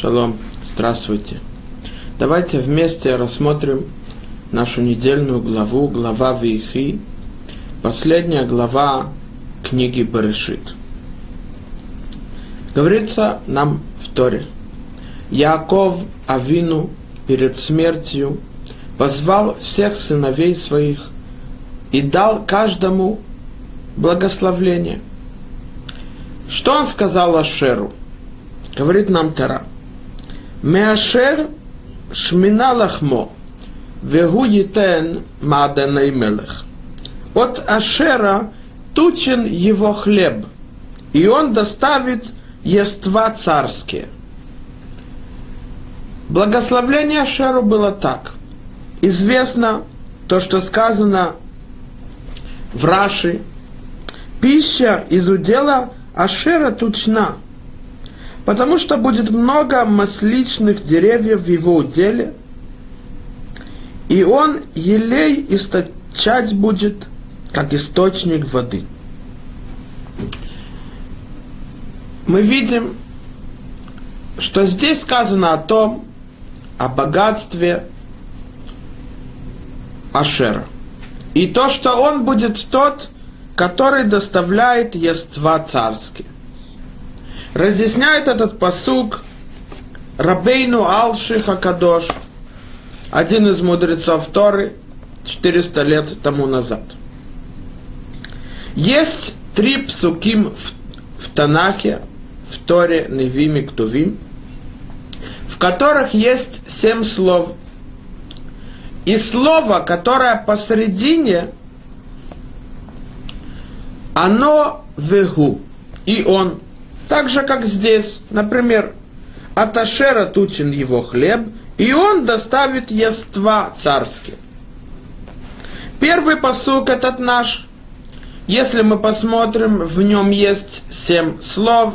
Шалом, здравствуйте. Давайте вместе рассмотрим нашу недельную главу, глава Вихи, последняя глава книги Берешит. Говорится нам в Торе. Яков Авину перед смертью позвал всех сыновей своих и дал каждому благословление. Что он сказал Ашеру? Говорит нам Тара. Меашер шмина лахмо, вегу етен мааденей мелех. От Ашера тучен его хлеб, и он доставит ества царские. Благословление Ашеру было так. Известно то, что сказано в Раши. Пища из удела Ашера тучна – потому что будет много масличных деревьев в его уделе, и он елей источать будет, как источник воды. Мы видим, что здесь сказано о том, о богатстве Ашера. И то, что он будет тот, который доставляет ества царские разъясняет этот посук Рабейну Алши Хакадош, один из мудрецов Торы, 400 лет тому назад. Есть три псуким в, в Танахе, в Торе, Невим и Ктувим, в которых есть семь слов. И слово, которое посередине, оно вегу, и он – так же, как здесь, например, от Ашера тучен его хлеб, и он доставит ества царские. Первый посук этот наш. Если мы посмотрим, в нем есть семь слов,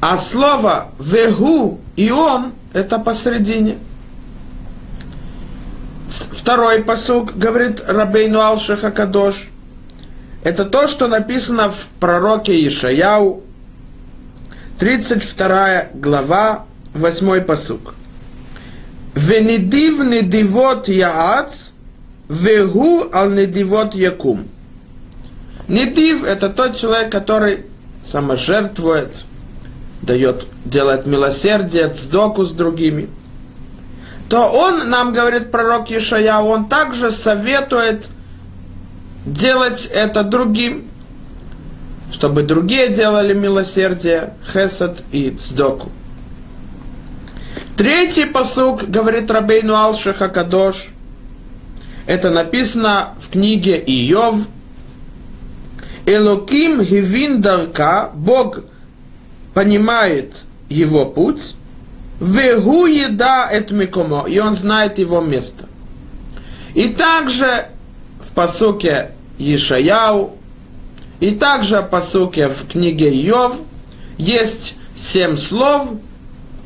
а слово «вегу» и «он» – это посередине. Второй посук говорит Рабейну Алшиха Кадош. Это то, что написано в пророке Ишаяу, 32 глава, 8 посук. Венедив недивот яац, вегу ал недивот якум. Недив – это тот человек, который саможертвует, дает, делает милосердие, цдоку с другими. То он, нам говорит пророк Ишая, он также советует делать это другим чтобы другие делали милосердие, хесад и цдоку. Третий посук, говорит Рабейну Алшиха Кадош, это написано в книге Иов. Элоким Гивин Дарка, Бог понимает его путь, Вегу еда эт микомо, и он знает его место. И также в посуке Ишаяу и также по суке в книге Йов есть семь слов,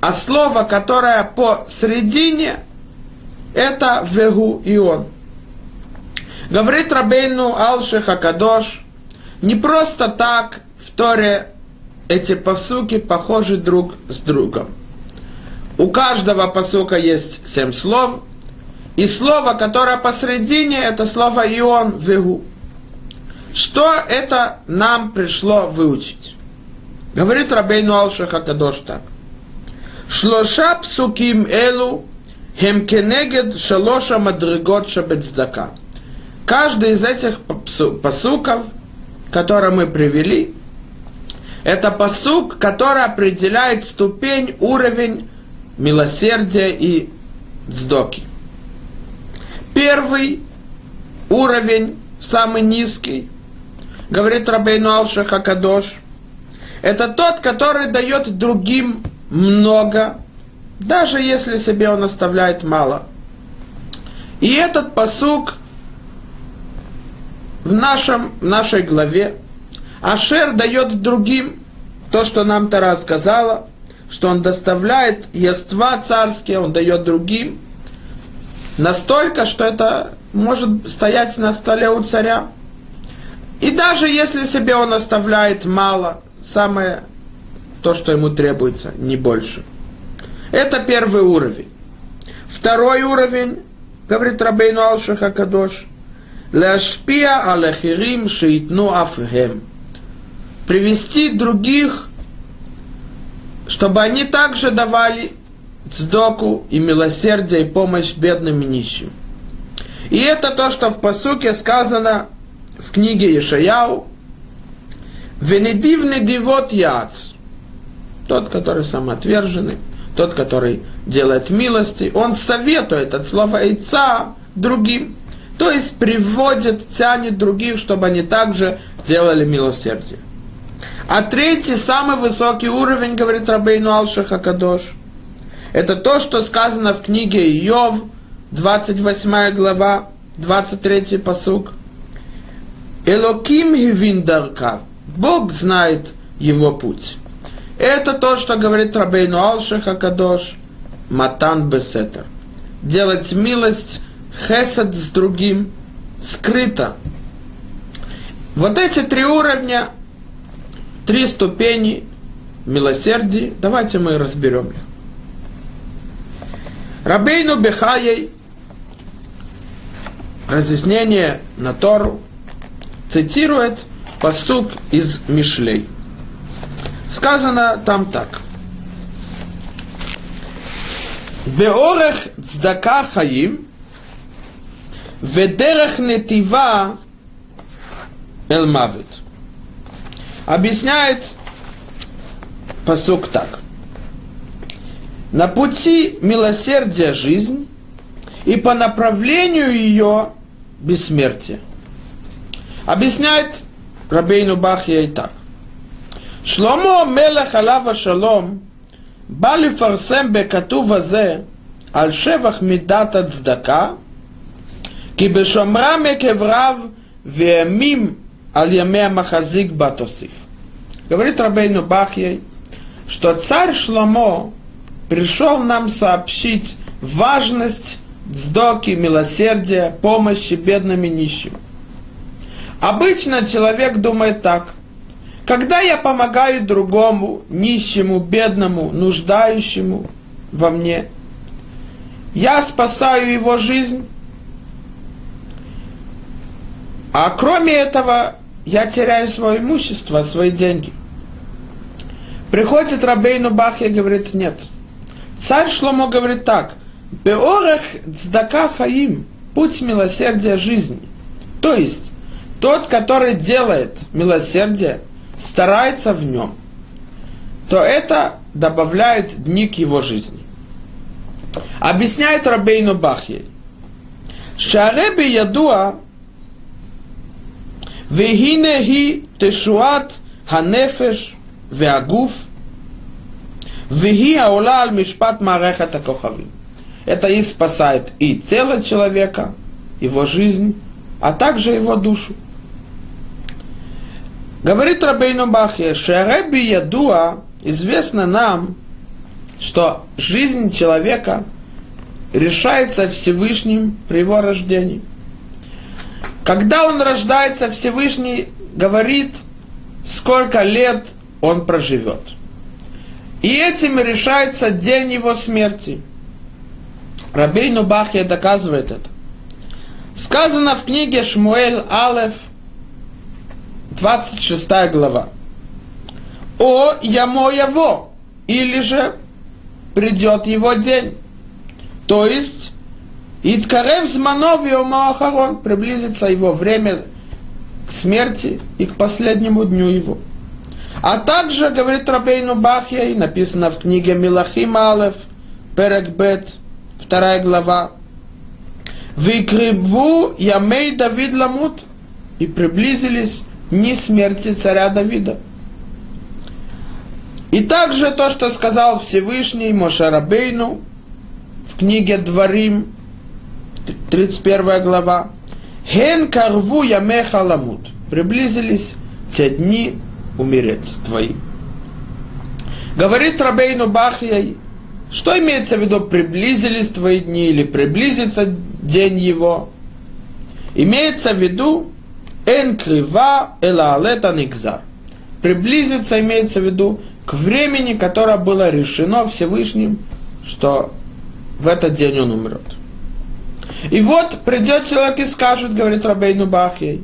а слово, которое посередине, это Вегу и он. Говорит Рабейну Алши Хакадош, не просто так в Торе эти посуки похожи друг с другом. У каждого посука есть семь слов, и слово, которое посередине, это слово Ион Вегу. Что это нам пришло выучить? Говорит Рабейну Алшаха Кадош так. Шлоша псуким элу хем кенегед шалоша мадригот шабецдака. Каждый из этих посуков, которые мы привели, это посук, который определяет ступень, уровень милосердия и дздоки. Первый уровень, самый низкий, говорит Рабейну Алшаха Кадош, это тот, который дает другим много, даже если себе он оставляет мало. И этот посук в нашем, нашей главе Ашер дает другим то, что нам Тара сказала, что он доставляет ества царские, он дает другим, настолько, что это может стоять на столе у царя. И даже если себе он оставляет мало, самое то, что ему требуется, не больше. Это первый уровень. Второй уровень, говорит Рабейну Алшиха Кадош, Ляшпия алахирим шеитну афгем. Привести других, чтобы они также давали цдоку и милосердие и помощь бедным и нищим. И это то, что в посуке сказано в книге Ешаяу. Венедив недивот яц. Тот, который самоотверженный, тот, который делает милости, он советует от слова яйца другим. То есть приводит, тянет других, чтобы они также делали милосердие. А третий, самый высокий уровень, говорит Рабейну Алшаха Кадош, это то, что сказано в книге Иов, 28 глава, 23 посук. Элоким Хивиндарка. Бог знает его путь. Это то, что говорит Рабейну Алшиха Кадош, Матан Бесетер. Делать милость, хесед с другим, скрыто. Вот эти три уровня, три ступени милосердия, давайте мы разберем их. Рабейну Бехаей, разъяснение на Тору, цитирует посук из Мишлей. Сказано там так. Беорех цдака хаим, ведерех нетива элмавит. Объясняет посук так. На пути милосердия жизнь, и по направлению ее бессмертие. Объясняет Рабейну Бахья и так. Шломо мелех алава шалом בא לפרסם בכתוב הזה על שבח מידת הצדקה, כי בשומרם עקב רב וימים על ימי המחזיק בה תוסיף. Говорит Рабейну Бахьей, что царь Шломо пришел нам сообщить важность дздоки, милосердия, помощи бедным и нищим. Обычно человек думает так. Когда я помогаю другому, нищему, бедному, нуждающему во мне, я спасаю его жизнь. А кроме этого, я теряю свое имущество, свои деньги. Приходит Рабейну Бах и говорит, нет. Царь Шломо говорит так. Беорех цдака хаим, путь милосердия жизни. То есть, тот, который делает милосердие, старается в нем, то это добавляет дни к его жизни. Объясняет Рабейну Бахи. Шареби ядуа вегинехи тешуат ханефеш веагуф веги аула аль мишпат мареха такохави. Это и спасает и тело человека, его жизнь, а также его душу. Говорит Рабейну Бахе, Шереби Ядуа, известно нам, что жизнь человека решается Всевышним при его рождении. Когда он рождается, Всевышний говорит, сколько лет он проживет. И этим решается день его смерти. Рабейну Бахья доказывает это. Сказано в книге Шмуэль Алеф, 26 глава. О ямо его, или же придет его день. То есть, Иткарев зманов Ахарон, приблизится его время к смерти и к последнему дню его. А также, говорит Рабейну Бахья, и написано в книге Милахим Алев, Перек Бет, вторая глава, Викриву Ямей Давид Ламут, и приблизились ни смерти царя Давида. И также то, что сказал Всевышний Мошарабейну в книге Дворим, 31 глава. Хен карву ямеха ламут. Приблизились те дни умереть твои. Говорит Рабейну Бахьяй, что имеется в виду приблизились твои дни или приблизится день его? Имеется в виду Эн крива эла алета. Приблизиться имеется в виду к времени, которое было решено Всевышним, что в этот день он умрет. И вот придет человек и скажет, говорит Рабейну Бахьей,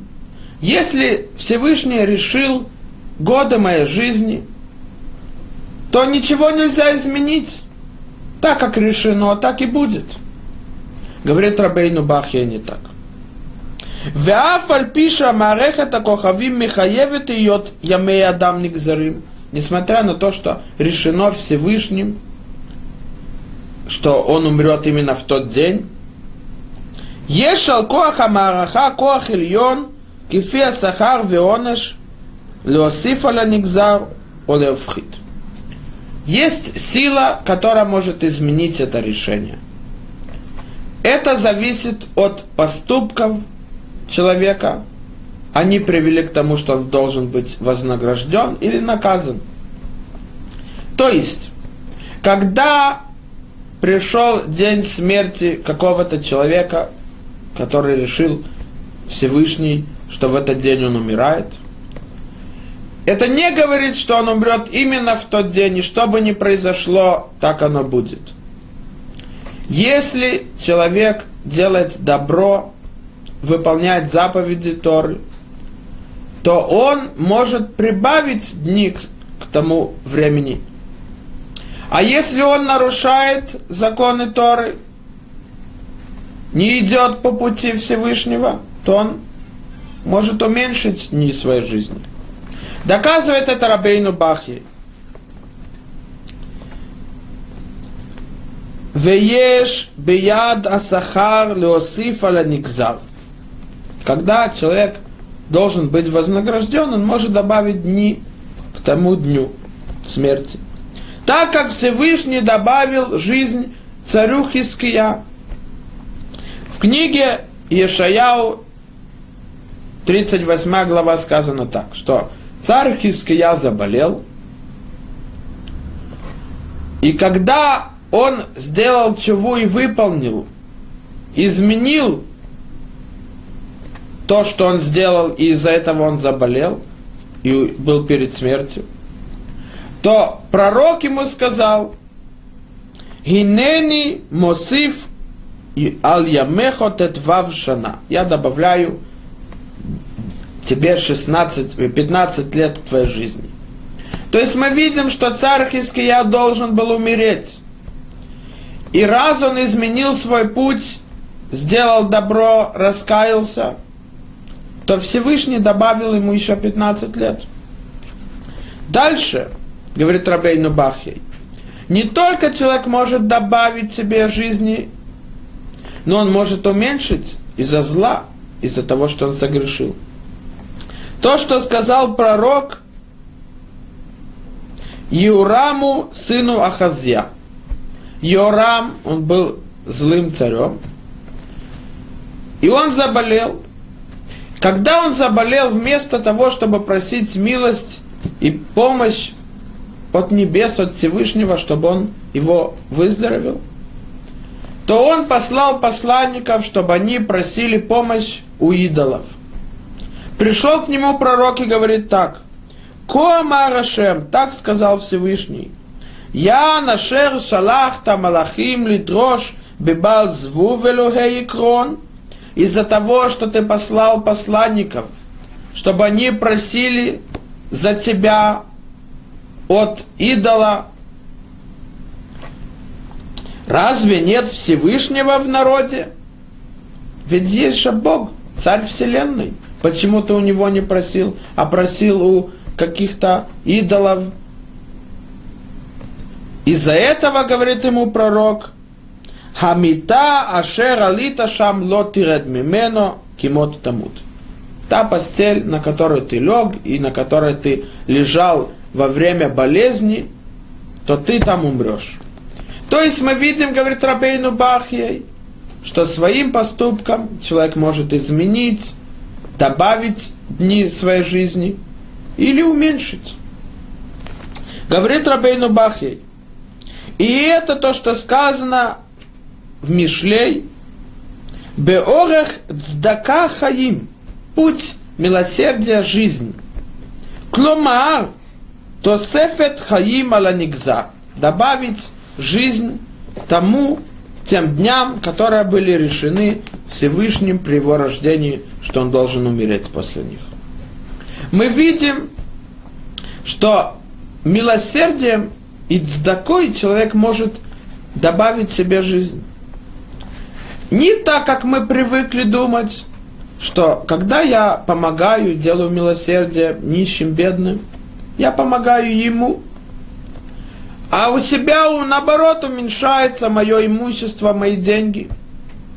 если Всевышний решил годы моей жизни, то ничего нельзя изменить. Так как решено, так и будет. Говорит Рабейну Бахья не так. Веафальпиша марехата кохавим михаевит йод ямей адам нигзарим. Несмотря на то, что решено Всевышним, что он умрет именно в тот день, Ешал коаха мараха коах ильон, кифия сахар веонеш, леосифаля нигзар, олеовхит. Есть сила, которая может изменить это решение. Это зависит от поступков человека. Они привели к тому, что он должен быть вознагражден или наказан. То есть, когда пришел день смерти какого-то человека, который решил Всевышний, что в этот день он умирает. Это не говорит, что он умрет именно в тот день, и что бы ни произошло, так оно будет. Если человек делает добро, выполняет заповеди Торы, то он может прибавить дни к, тому времени. А если он нарушает законы Торы, не идет по пути Всевышнего, то он может уменьшить дни своей жизни. Доказывает это Рабейну Бахи. Вееш бияд асахар леосиф аля никзар. Когда человек должен быть вознагражден, он может добавить дни к тому дню смерти. Так как Всевышний добавил жизнь царю Хиския. В книге Ешаяу 38 глава сказано так, что царь Хиския заболел, и когда он сделал чего и выполнил, изменил то, что он сделал, и из-за этого он заболел и был перед смертью, то пророк ему сказал, «Гинени мосиф аль ямехо тетвав шана». Я добавляю тебе 16, 15 лет твоей жизни. То есть мы видим, что царь Хиския должен был умереть. И раз он изменил свой путь, сделал добро, раскаялся, то Всевышний добавил ему еще 15 лет. Дальше, говорит Рабейну Бахей, не только человек может добавить себе жизни, но он может уменьшить из-за зла, из-за того, что он согрешил. То, что сказал пророк Юраму, сыну Ахазья. Йорам, он был злым царем, и он заболел. Когда он заболел, вместо того, чтобы просить милость и помощь от небес, от Всевышнего, чтобы он его выздоровел, то он послал посланников, чтобы они просили помощь у идолов. Пришел к нему пророк и говорит так. Коамарашем, так сказал Всевышний. Я нашер шалахта малахим литрош бебал зву крон. Из-за того, что ты послал посланников, чтобы они просили за тебя от идола. Разве нет Всевышнего в народе? Ведь есть же Бог, царь вселенной. Почему ты у него не просил, а просил у каких-то идолов? Из-за этого, говорит ему пророк, Хамита ашер алита шам лотиред мимено кимот тамут. Та постель, на которой ты лег и на которой ты лежал во время болезни, то ты там умрешь. То есть мы видим, говорит Рабейну Бахьей, что своим поступком человек может изменить добавить дни своей жизни или уменьшить. Говорит Рабейну Бахей. И это то, что сказано в Мишлей. Беорех цдака хаим. Путь милосердия жизни. Кломаар. То сефет хаим ала нигза. Добавить жизнь тому, тем дням, которые были решены Всевышним при его рождении, что он должен умереть после них. Мы видим, что милосердием и цдакой человек может добавить себе жизнь. Не так, как мы привыкли думать, что когда я помогаю, делаю милосердие нищим, бедным, я помогаю ему. А у себя, наоборот, уменьшается мое имущество, мои деньги,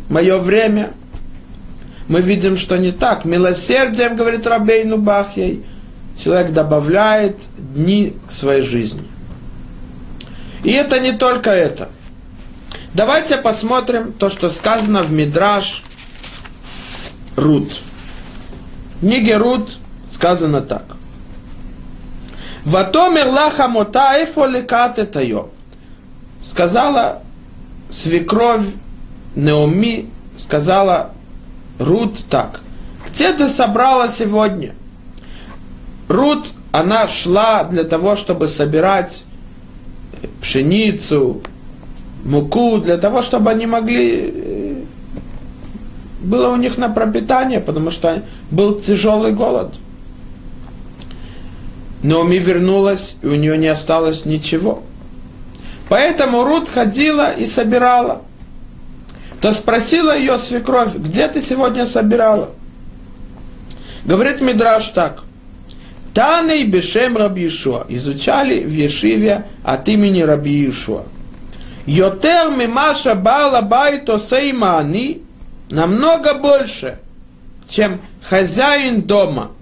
мое время. Мы видим, что не так. Милосердием, говорит Рабейну Бахьей, человек добавляет дни к своей жизни. И это не только это. Давайте посмотрим то, что сказано в Мидраш Рут. В книге Рут сказано так. Ватомер лаха мота эфо лекат это Сказала свекровь Неоми, сказала Рут так. Где ты собрала сегодня? Рут, она шла для того, чтобы собирать пшеницу, муку, для того, чтобы они могли... Э, было у них на пропитание, потому что был тяжелый голод. Но Ми вернулась, и у нее не осталось ничего. Поэтому Рут ходила и собирала. То спросила ее свекровь, где ты сегодня собирала? Говорит Мидраш так. Таней Бешем Раби. Изучали в Ешиве от имени Раби. Йотер мимаша бала байто сеймани намного больше, чем хозяин дома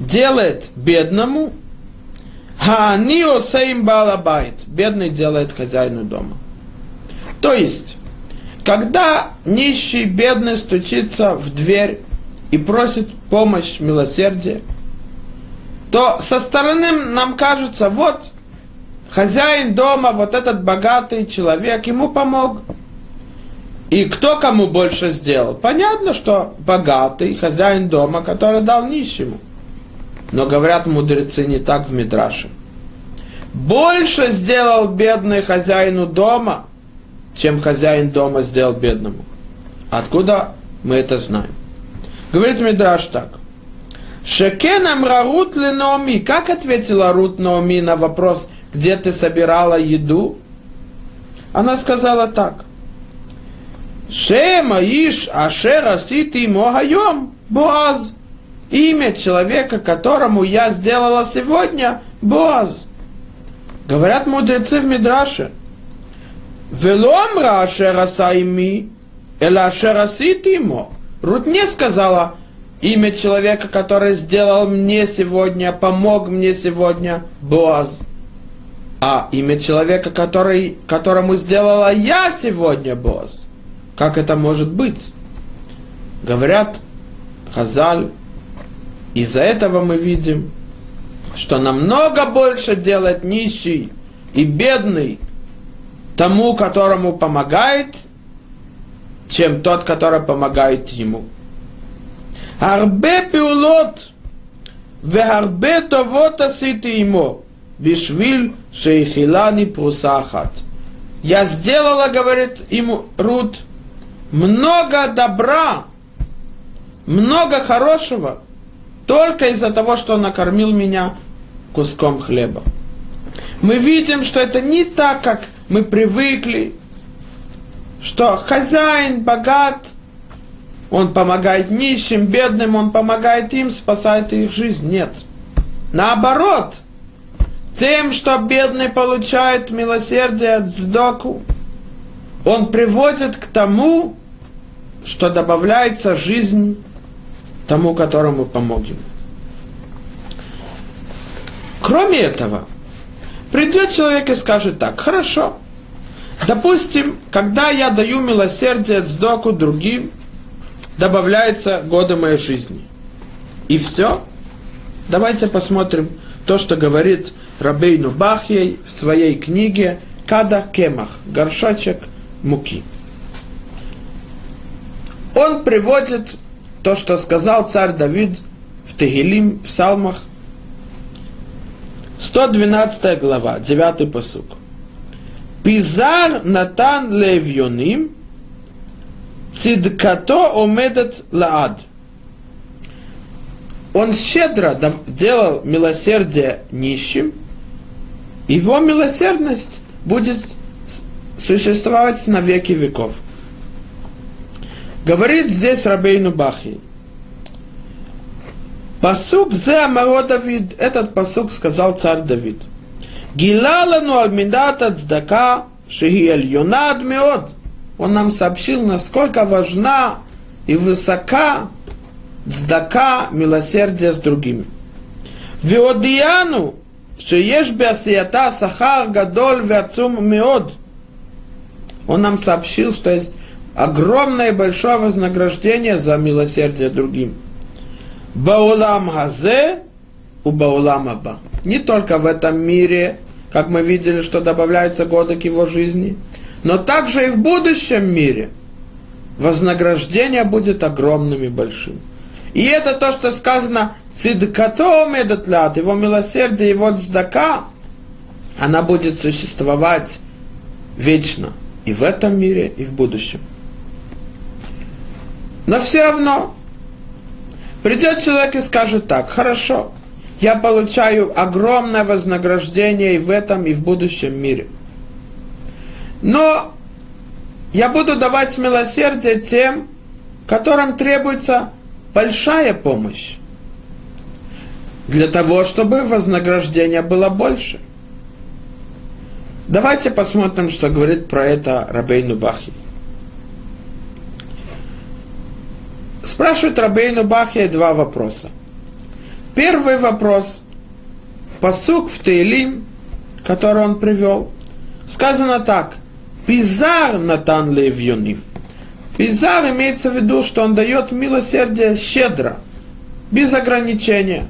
делает бедному, а они осейм балабайт. Бедный делает хозяину дома. То есть, когда нищий, бедный стучится в дверь и просит помощь, милосердие, то со стороны нам кажется, вот, хозяин дома, вот этот богатый человек, ему помог. И кто кому больше сделал? Понятно, что богатый хозяин дома, который дал нищему. Но говорят мудрецы не так в Мидраше. Больше сделал бедный хозяину дома, чем хозяин дома сделал бедному. Откуда мы это знаем? Говорит Мидраш так. Шекен амрарут ли Наоми. Как ответила Рут Наоми на вопрос – где ты собирала еду? Она сказала так. Шема иш ашера сити могайом Боаз. Имя человека, которому я сделала сегодня, Боаз. Говорят мудрецы в Мидраше. Веломра ашера сайми, эла ашера сити. Рут не сказала имя человека, который сделал мне сегодня, помог мне сегодня, Боаз а имя человека, который, которому сделала я сегодня босс. Как это может быть? Говорят Хазаль, из-за этого мы видим, что намного больше делает нищий и бедный тому, которому помогает, чем тот, который помогает ему. Арбе пиулот, вехарбе товот асити ему, бишвиль шейхилани прусахат. Я сделала, говорит ему Рут, много добра, много хорошего, только из-за того, что он накормил меня куском хлеба. Мы видим, что это не так, как мы привыкли, что хозяин богат, он помогает нищим, бедным, он помогает им, спасает их жизнь. Нет. Наоборот – тем, что бедный получает милосердие от сдоку, он приводит к тому, что добавляется жизнь тому, которому помогем. Кроме этого, придет человек и скажет так, хорошо, допустим, когда я даю милосердие от сдоку другим, добавляется годы моей жизни. И все. Давайте посмотрим то, что говорит Рабейну Бахьей в своей книге Када Кемах, горшочек муки. Он приводит то, что сказал царь Давид в Тегелим, в Псалмах, 112 глава, 9 посук. Пизар натан левьоним, цидкато омедет лаад. Он щедро делал милосердие нищим, его милосердность будет существовать на веки веков. Говорит здесь Рабейну Бахи. Пасук зе Амаро Давид. Этот пасук сказал царь Давид. Гилалану альмидата цдака шеги альонад меод. Он нам сообщил, насколько важна и высока цдака, милосердие с другими. Веодияну, что ешь беасията сахар гадоль веацум миод. Он нам сообщил, что есть огромное и большое вознаграждение за милосердие другим. Баулам газе у баулам аба. Не только в этом мире, как мы видели, что добавляются годы к его жизни, но также и в будущем мире вознаграждение будет огромным и большим. И это то, что сказано Цидкато медатлят, его милосердие, его цдака, она будет существовать вечно и в этом мире, и в будущем. Но все равно придет человек и скажет так, хорошо, я получаю огромное вознаграждение и в этом, и в будущем мире. Но я буду давать милосердие тем, которым требуется большая помощь. Для того, чтобы вознаграждение было больше. Давайте посмотрим, что говорит про это Рабейну Бахи. Спрашивает Рабейну Бахи два вопроса. Первый вопрос. Посук в Тейлим, который он привел, сказано так. Пизар натан левьюним. Пизар имеется в виду, что он дает милосердие щедро, без ограничения.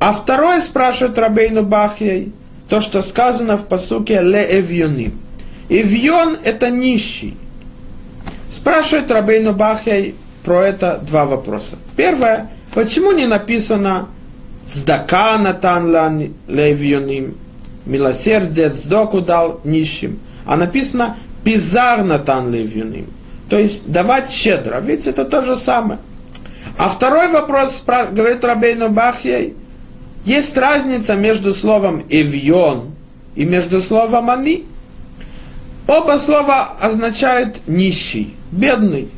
А второй спрашивает Рабейну Бахьей, то, что сказано в посуке Ле Эвьюним. Эвьон – это нищий. Спрашивает Рабейну Бахьей про это два вопроса. Первое, почему не написано «Цдака натан левьюним» милосердие, цдоку дал нищим, а написано «Пизар натан левьюним» то есть давать щедро. Ведь это то же самое. А второй вопрос, говорит Рабейну Бахьей, есть разница между словом «эвьон» и между словом «они». Оба слова означают «нищий», «бедный».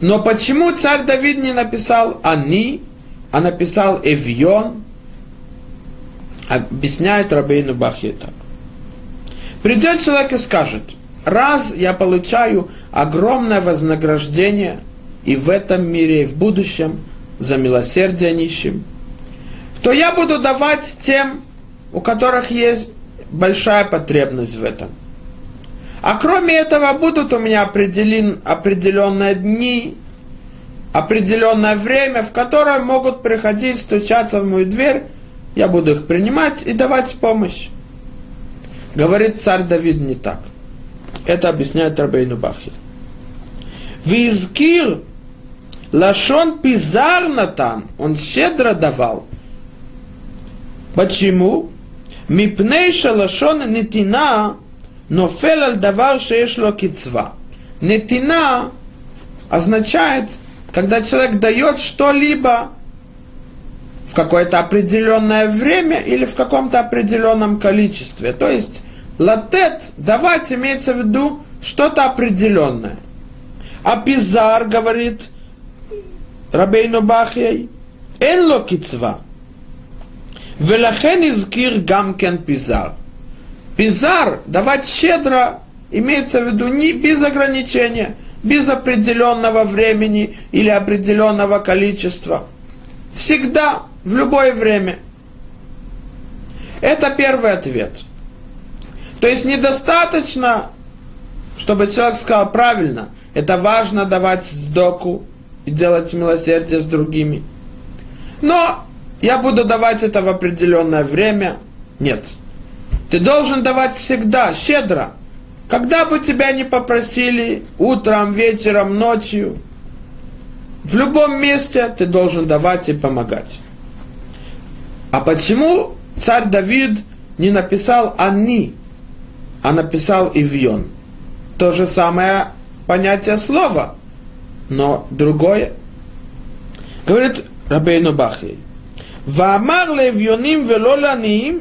Но почему царь Давид не написал «они», а написал «эвьон»? Объясняет Рабейну Бахьей так. Придет человек и скажет – раз я получаю огромное вознаграждение и в этом мире, и в будущем за милосердие нищим, то я буду давать тем, у которых есть большая потребность в этом. А кроме этого будут у меня определен, определенные дни, определенное время, в которое могут приходить, стучаться в мою дверь, я буду их принимать и давать помощь. Говорит царь Давид не так. Это объясняет Рабейну Бахи. Визкир Лашон Пизар Натан, он щедро давал. Почему? Мипней шалашон нетина нофел аль давар шеешло кицва. Нетина означает, когда человек дает что-либо в какое-то определенное время или в каком-то определенном количестве. То есть Латет, давать имеется в виду что-то определенное. А пизар, говорит Рабейну Бахьей, эн локицва. Велахен изгир гамкен пизар. Пизар, давать щедро, имеется в виду не без ограничения, без определенного времени или определенного количества. Всегда, в любое время. Это первый ответ – то есть недостаточно, чтобы человек сказал правильно, это важно давать сдоку и делать милосердие с другими. Но я буду давать это в определенное время. Нет. Ты должен давать всегда, щедро. Когда бы тебя не попросили, утром, вечером, ночью, в любом месте ты должен давать и помогать. А почему царь Давид не написал «они», а написал Ивьон. То же самое понятие слова, но другое. Говорит Рабейну Бахей. ואמר לאביונים ולא לעניים,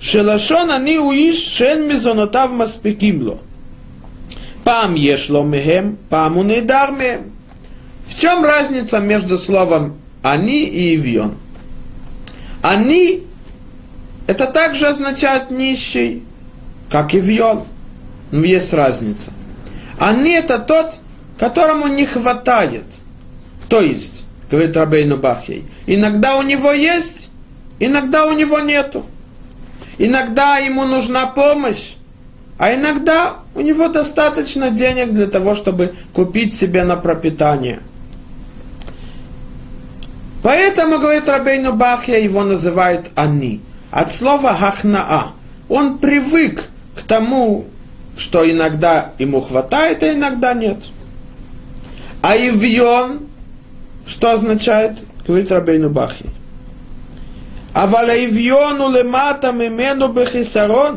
שלשון עני הוא איש שאין מזונותיו מספיקים לו. פעם יש לו מהם, פעם הוא נעדר מהם. В чем разница между словом «они» и «ивьон»? «Они» это также означает «нищий», как «ивьон». Но есть разница. «Они» это тот, которому не хватает. То есть, говорит Рабейну Бахей, иногда у него есть, иногда у него нету. Иногда ему нужна помощь, а иногда у него достаточно денег для того, чтобы купить себе на пропитание. Поэтому, говорит Рабейну Бахья, его называют «они». От слова «хахнаа». Он привык к тому, что иногда ему хватает, а иногда нет. А ивьон, что означает, говорит Рабейну Бахья. אבל האביון הוא למטה ממנו בחיסרון,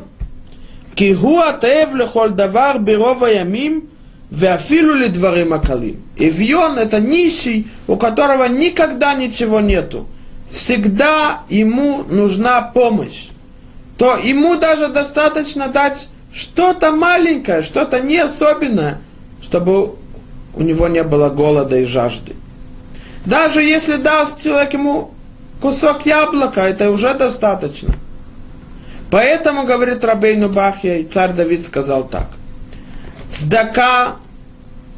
כי הוא התאב לכל דבר ברוב הימים, ואפילו לדברים הקלים. Эвион – это нищий, у которого никогда ничего нету. Всегда ему нужна помощь. То ему даже достаточно дать что-то маленькое, что-то не особенное, чтобы у него не было голода и жажды. Даже если даст человек ему кусок яблока, это уже достаточно. Поэтому, говорит Рабейну Бахья, и царь Давид сказал так. Цдака,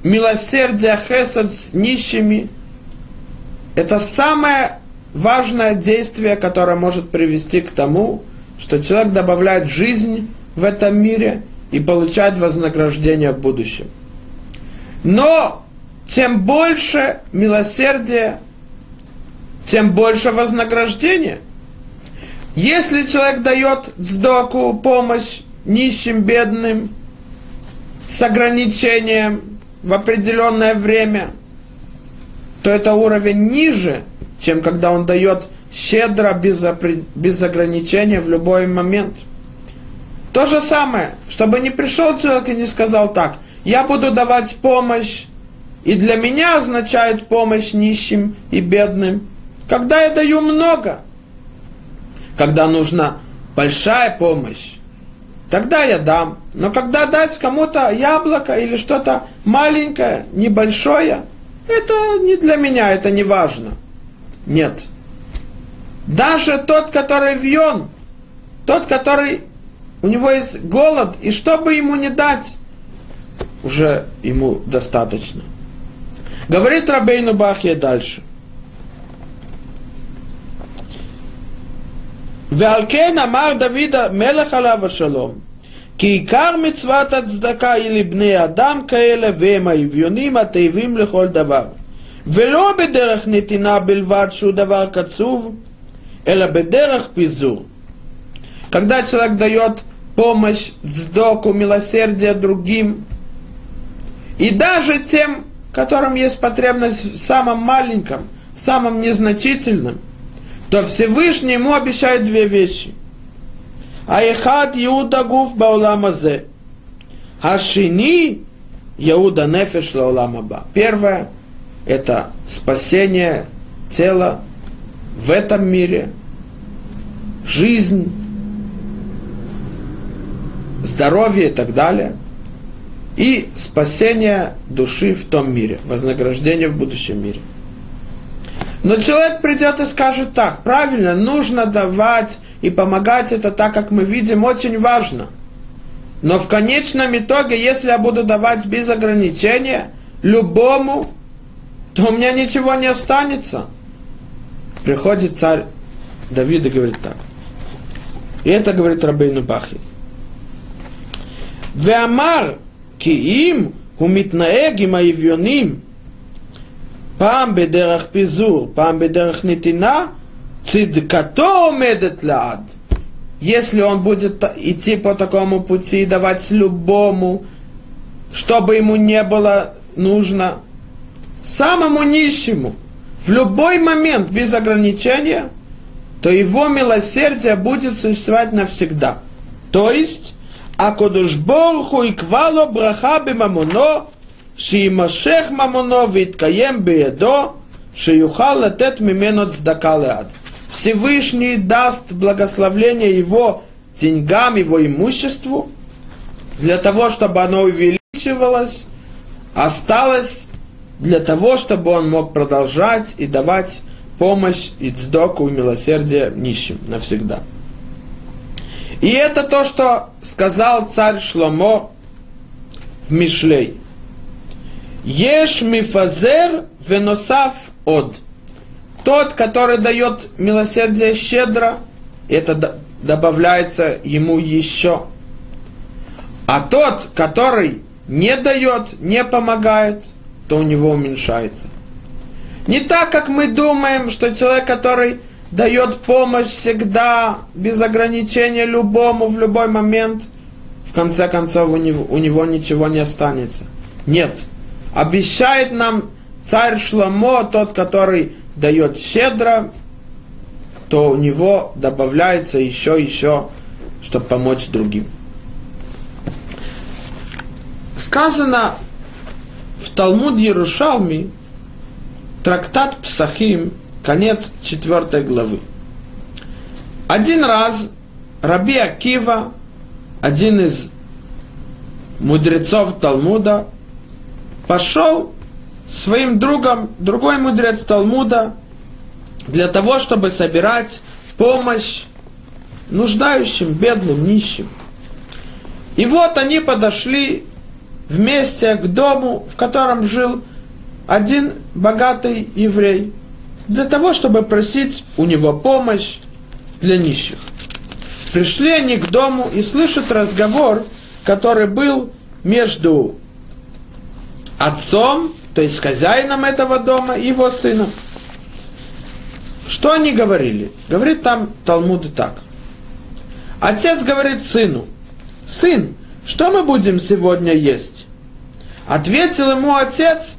милосердие, хесад с нищими, это самое важное действие, которое может привести к тому, что человек добавляет жизнь в этом мире и получает вознаграждение в будущем. Но тем больше милосердия, тем больше вознаграждения. Если человек дает сдоку, помощь нищим, бедным, с ограничением в определенное время, то это уровень ниже, чем когда он дает щедро, без, без ограничения в любой момент. То же самое, чтобы не пришел человек и не сказал так, я буду давать помощь, и для меня означает помощь нищим и бедным, когда я даю много, когда нужна большая помощь, тогда я дам. Но когда дать кому-то яблоко или что-то маленькое, небольшое, это не для меня, это не важно. Нет. Даже тот, который вьен, тот, который у него есть голод, и что бы ему не дать, уже ему достаточно. Говорит Рабейну Бахья дальше. ועל כן אמר דוד המלך עליו השלום, כי עיקר מצוות הצדקה היא לבני אדם כאלה והם האביונים התאבים לכל דבר. ולא בדרך נתינה בלבד שהוא דבר קצוב, Элабедерах пизу. Когда человек дает помощь, сдоку, милосердие другим, и даже тем, которым есть потребность в самом маленьком, в самом незначительном, то Всевышний ему обещает две вещи. Айхад Иуда Гуф Бауламазе. Ашини Иуда Нефеш Лауламаба. Первое – это спасение тела в этом мире, жизнь, здоровье и так далее. И спасение души в том мире, вознаграждение в будущем мире. Но человек придет и скажет так, правильно, нужно давать и помогать это так, как мы видим, очень важно. Но в конечном итоге, если я буду давать без ограничения любому, то у меня ничего не останется Приходит царь Давид и говорит так. И это говорит Рабейну Бахи. ואמר כי אם הוא מתנהג עם האביונים פעם בדרך פיזור, פעם בדרך נתינה, צדקתו עומדת לעד. Если он будет идти по такому пути и давать любому, чтобы ему не было нужно, самому нищему, в любой момент без ограничения, то его милосердие будет существовать навсегда. То есть, Акодуш Борху и Квало Брахаби Мамоно, Шиимашех Мамоно Виткаем Биедо, Шиюхал Латет Мименот Сдакалеад. Всевышний даст благословление его деньгам, его имуществу, для того, чтобы оно увеличивалось, осталось для того, чтобы он мог продолжать и давать помощь и цдоку и милосердие нищим навсегда. И это то, что сказал царь Шломо в Мишлей. Еш мифазер веносав от. Тот, который дает милосердие щедро, это добавляется ему еще. А тот, который не дает, не помогает, то у него уменьшается. Не так, как мы думаем, что человек, который дает помощь всегда, без ограничения любому, в любой момент, в конце концов у него, у него ничего не останется. Нет. Обещает нам царь Шломо, тот, который дает щедро, то у него добавляется еще, еще, чтобы помочь другим. Сказано в Талмуд Ярушалми, трактат Псахим, конец четвертой главы. Один раз Раби Акива, один из мудрецов Талмуда, пошел своим другом, другой мудрец Талмуда, для того, чтобы собирать помощь нуждающим, бедным, нищим. И вот они подошли вместе к дому, в котором жил один богатый еврей, для того, чтобы просить у него помощь для нищих. Пришли они к дому и слышат разговор, который был между отцом то есть хозяином этого дома и его сыном. Что они говорили? Говорит там Талмуд так. Отец говорит сыну, сын, что мы будем сегодня есть? Ответил ему отец,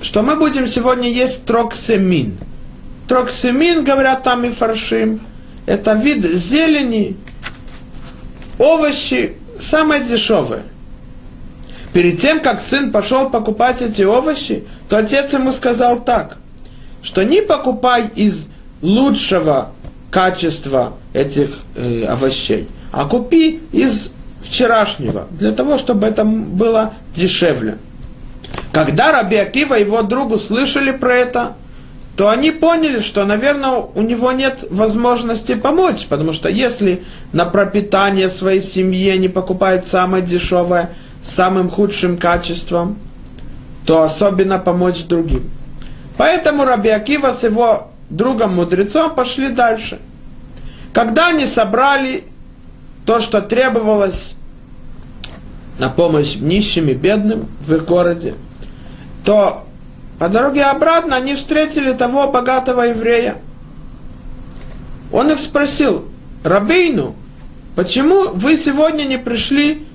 что мы будем сегодня есть троксемин. Троксемин, говорят там и фаршим, это вид зелени, овощи, самое дешевое. Перед тем, как сын пошел покупать эти овощи, то отец ему сказал так, что не покупай из лучшего качества этих э, овощей, а купи из вчерашнего, для того, чтобы это было дешевле. Когда Раби Акива и его другу слышали про это, то они поняли, что, наверное, у него нет возможности помочь, потому что если на пропитание своей семьи не покупает самое дешевое, самым худшим качеством, то особенно помочь другим. Поэтому Раби Акива с его другом-мудрецом пошли дальше. Когда они собрали то, что требовалось на помощь нищим и бедным в их городе, то по дороге обратно они встретили того богатого еврея. Он их спросил, Рабейну, почему вы сегодня не пришли